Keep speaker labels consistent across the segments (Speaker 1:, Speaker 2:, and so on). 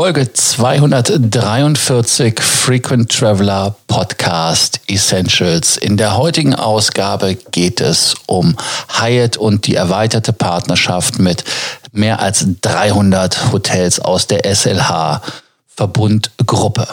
Speaker 1: Folge 243 Frequent Traveler Podcast Essentials. In der heutigen Ausgabe geht es um Hyatt und die erweiterte Partnerschaft mit mehr als 300 Hotels aus der SLH Verbundgruppe.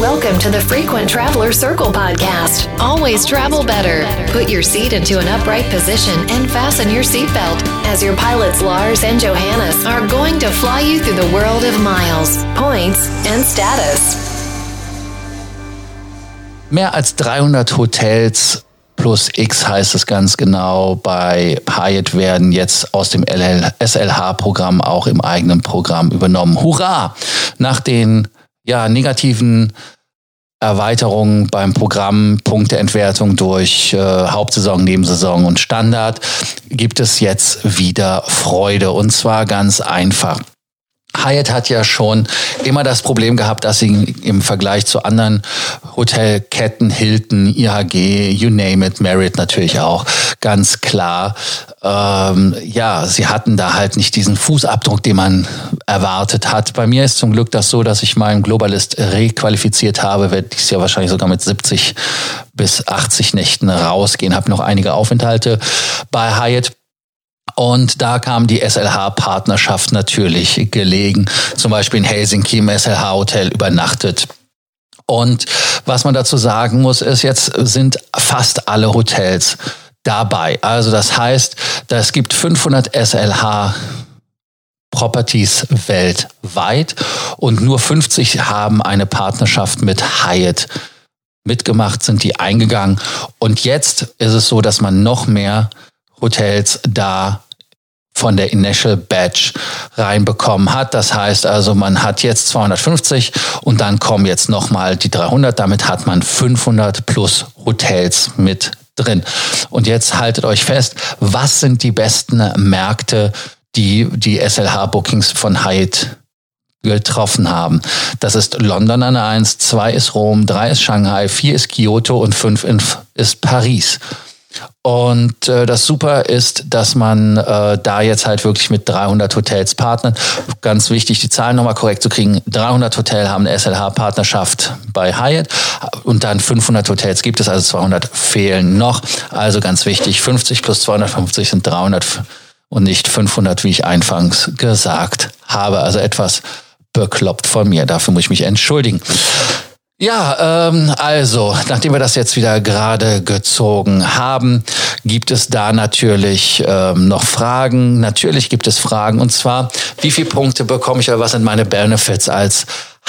Speaker 2: Welcome to the Frequent Traveler Circle podcast. Always travel better. Put your seat into an upright position and fasten your seatbelt as your pilots Lars and Johannes are going to fly you through the world of miles, points and status.
Speaker 1: Mehr als 300 Hotels plus X heißt es ganz genau. Bei Hyatt werden jetzt aus dem SLH-Programm auch im eigenen Programm übernommen. Hurra! Nach den ja, negativen Erweiterungen beim Programm, Punkteentwertung durch äh, Hauptsaison, Nebensaison und Standard, gibt es jetzt wieder Freude. Und zwar ganz einfach. Hyatt hat ja schon immer das Problem gehabt, dass sie im Vergleich zu anderen Hotelketten, Hilton, IHG, you name it, Marriott natürlich auch, ganz klar, ähm, ja, sie hatten da halt nicht diesen Fußabdruck, den man erwartet hat. Bei mir ist zum Glück das so, dass ich meinen Globalist requalifiziert habe, werde dies Jahr wahrscheinlich sogar mit 70 bis 80 Nächten rausgehen, habe noch einige Aufenthalte bei Hyatt und da kam die SLH-Partnerschaft natürlich gelegen. Zum Beispiel in Helsinki im SLH-Hotel übernachtet. Und was man dazu sagen muss, ist, jetzt sind fast alle Hotels dabei. Also das heißt, es gibt 500 SLH Properties weltweit und nur 50 haben eine Partnerschaft mit Hyatt mitgemacht, sind die eingegangen. Und jetzt ist es so, dass man noch mehr Hotels da von der Initial Batch reinbekommen hat. Das heißt also, man hat jetzt 250 und dann kommen jetzt nochmal die 300. Damit hat man 500 plus Hotels mit drin. Und jetzt haltet euch fest, was sind die besten Märkte, die die SLH-Bookings von Hyatt getroffen haben. Das ist London an 1, 2 ist Rom, 3 ist Shanghai, 4 ist Kyoto und 5 ist Paris. Und äh, das Super ist, dass man äh, da jetzt halt wirklich mit 300 Hotels partnert. Ganz wichtig, die Zahlen nochmal korrekt zu kriegen. 300 Hotels haben eine SLH-Partnerschaft bei Hyatt und dann 500 Hotels gibt es, also 200 fehlen noch. Also ganz wichtig, 50 plus 250 sind 300 und nicht 500, wie ich anfangs gesagt habe. Also etwas bekloppt von mir. Dafür muss ich mich entschuldigen. Ja, ähm, also, nachdem wir das jetzt wieder gerade gezogen haben, gibt es da natürlich ähm, noch Fragen. Natürlich gibt es Fragen. Und zwar, wie viele Punkte bekomme ich oder was sind meine Benefits als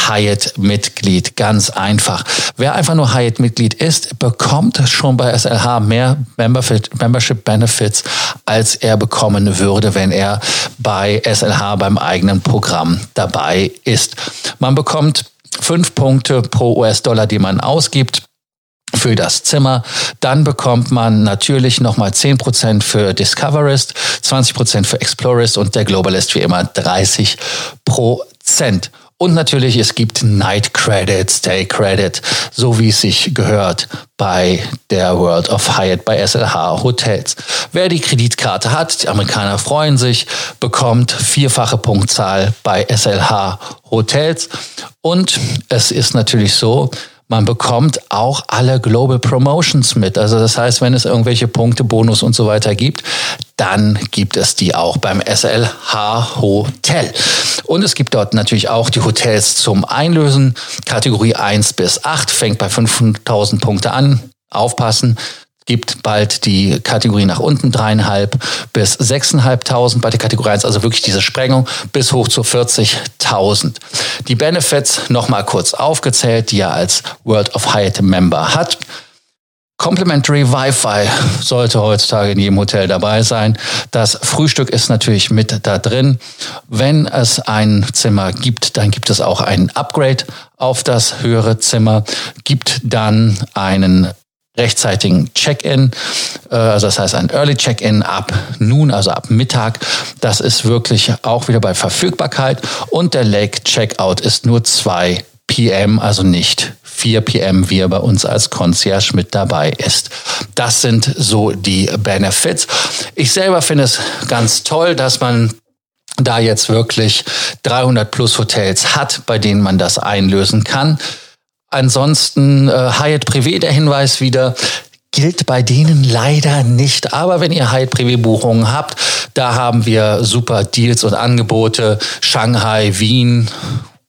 Speaker 1: Hyatt-Mitglied? Ganz einfach. Wer einfach nur Hyatt-Mitglied ist, bekommt schon bei SLH mehr Membership Benefits, als er bekommen würde, wenn er bei SLH beim eigenen Programm dabei ist. Man bekommt fünf Punkte pro US-Dollar, die man ausgibt für das Zimmer. Dann bekommt man natürlich nochmal 10% für Discoverist, 20% für Explorist und der Globalist wie immer 30%. Und natürlich, es gibt Night Credit, Stay Credit, so wie es sich gehört bei der World of Hyatt bei SLH Hotels. Wer die Kreditkarte hat, die Amerikaner freuen sich, bekommt vierfache Punktzahl bei SLH Hotels. Und es ist natürlich so, man bekommt auch alle Global Promotions mit. Also das heißt, wenn es irgendwelche Punkte, Bonus und so weiter gibt, dann gibt es die auch beim SLH Hotel. Und es gibt dort natürlich auch die Hotels zum Einlösen. Kategorie 1 bis 8 fängt bei 5.000 Punkte an. Aufpassen gibt bald die Kategorie nach unten, dreieinhalb bis sechseinhalbtausend bei der Kategorie 1, also wirklich diese Sprengung bis hoch zu 40.000. Die Benefits nochmal kurz aufgezählt, die er als World of Hyatt Member hat. Complimentary Wi-Fi sollte heutzutage in jedem Hotel dabei sein. Das Frühstück ist natürlich mit da drin. Wenn es ein Zimmer gibt, dann gibt es auch ein Upgrade auf das höhere Zimmer, gibt dann einen rechtzeitigen Check-in, äh, also das heißt ein Early Check-in ab nun, also ab Mittag. Das ist wirklich auch wieder bei Verfügbarkeit und der Lake Checkout ist nur 2 PM, also nicht 4 PM, wie er bei uns als Concierge mit dabei ist. Das sind so die Benefits. Ich selber finde es ganz toll, dass man da jetzt wirklich 300 plus Hotels hat, bei denen man das einlösen kann. Ansonsten äh, Hyatt Privé, der Hinweis wieder, gilt bei denen leider nicht. Aber wenn ihr Hyatt Privé Buchungen habt, da haben wir super Deals und Angebote. Shanghai, Wien,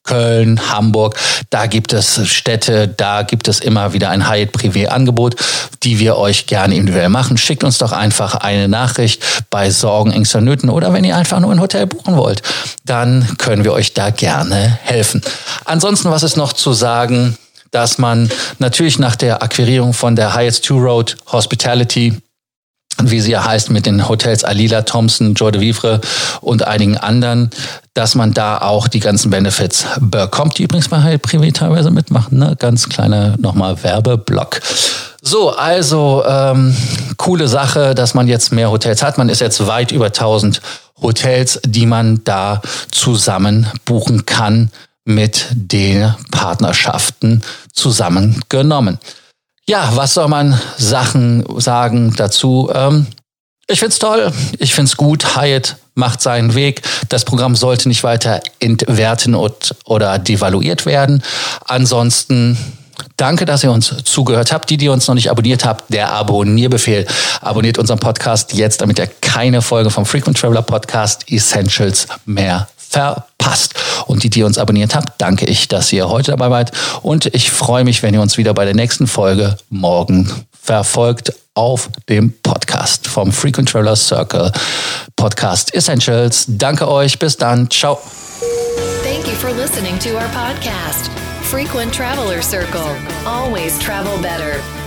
Speaker 1: Köln, Hamburg, da gibt es Städte, da gibt es immer wieder ein Hyatt Privé Angebot, die wir euch gerne individuell machen. Schickt uns doch einfach eine Nachricht bei Sorgen, Ängsten, Nöten oder wenn ihr einfach nur ein Hotel buchen wollt, dann können wir euch da gerne helfen. Ansonsten, was ist noch zu sagen? Dass man natürlich nach der Akquirierung von der Hyatt Two Road Hospitality wie sie ja heißt, mit den Hotels Alila, Thompson, Joy de Vivre und einigen anderen, dass man da auch die ganzen Benefits bekommt, die übrigens bei Hyatt Privé teilweise mitmachen. Ne? Ganz kleiner nochmal Werbeblock. So, also ähm, coole Sache, dass man jetzt mehr Hotels hat. Man ist jetzt weit über 1000 Hotels, die man da zusammen buchen kann mit den Partnerschaften zusammengenommen. Ja, was soll man Sachen sagen dazu? Ähm, ich find's toll, ich find's gut. Hyatt macht seinen Weg. Das Programm sollte nicht weiter entwerten oder devaluiert werden. Ansonsten Danke, dass ihr uns zugehört habt. Die, die uns noch nicht abonniert habt, der Abonnierbefehl. Abonniert unseren Podcast jetzt, damit ihr keine Folge vom Frequent Traveler Podcast Essentials mehr verpasst. Und die, die uns abonniert habt, danke ich, dass ihr heute dabei wart. Und ich freue mich, wenn ihr uns wieder bei der nächsten Folge morgen verfolgt auf dem Podcast vom Frequent Traveler Circle Podcast Essentials. Danke euch. Bis dann. Ciao.
Speaker 2: Thank you for listening to our podcast, Frequent Traveler Circle. Always travel better.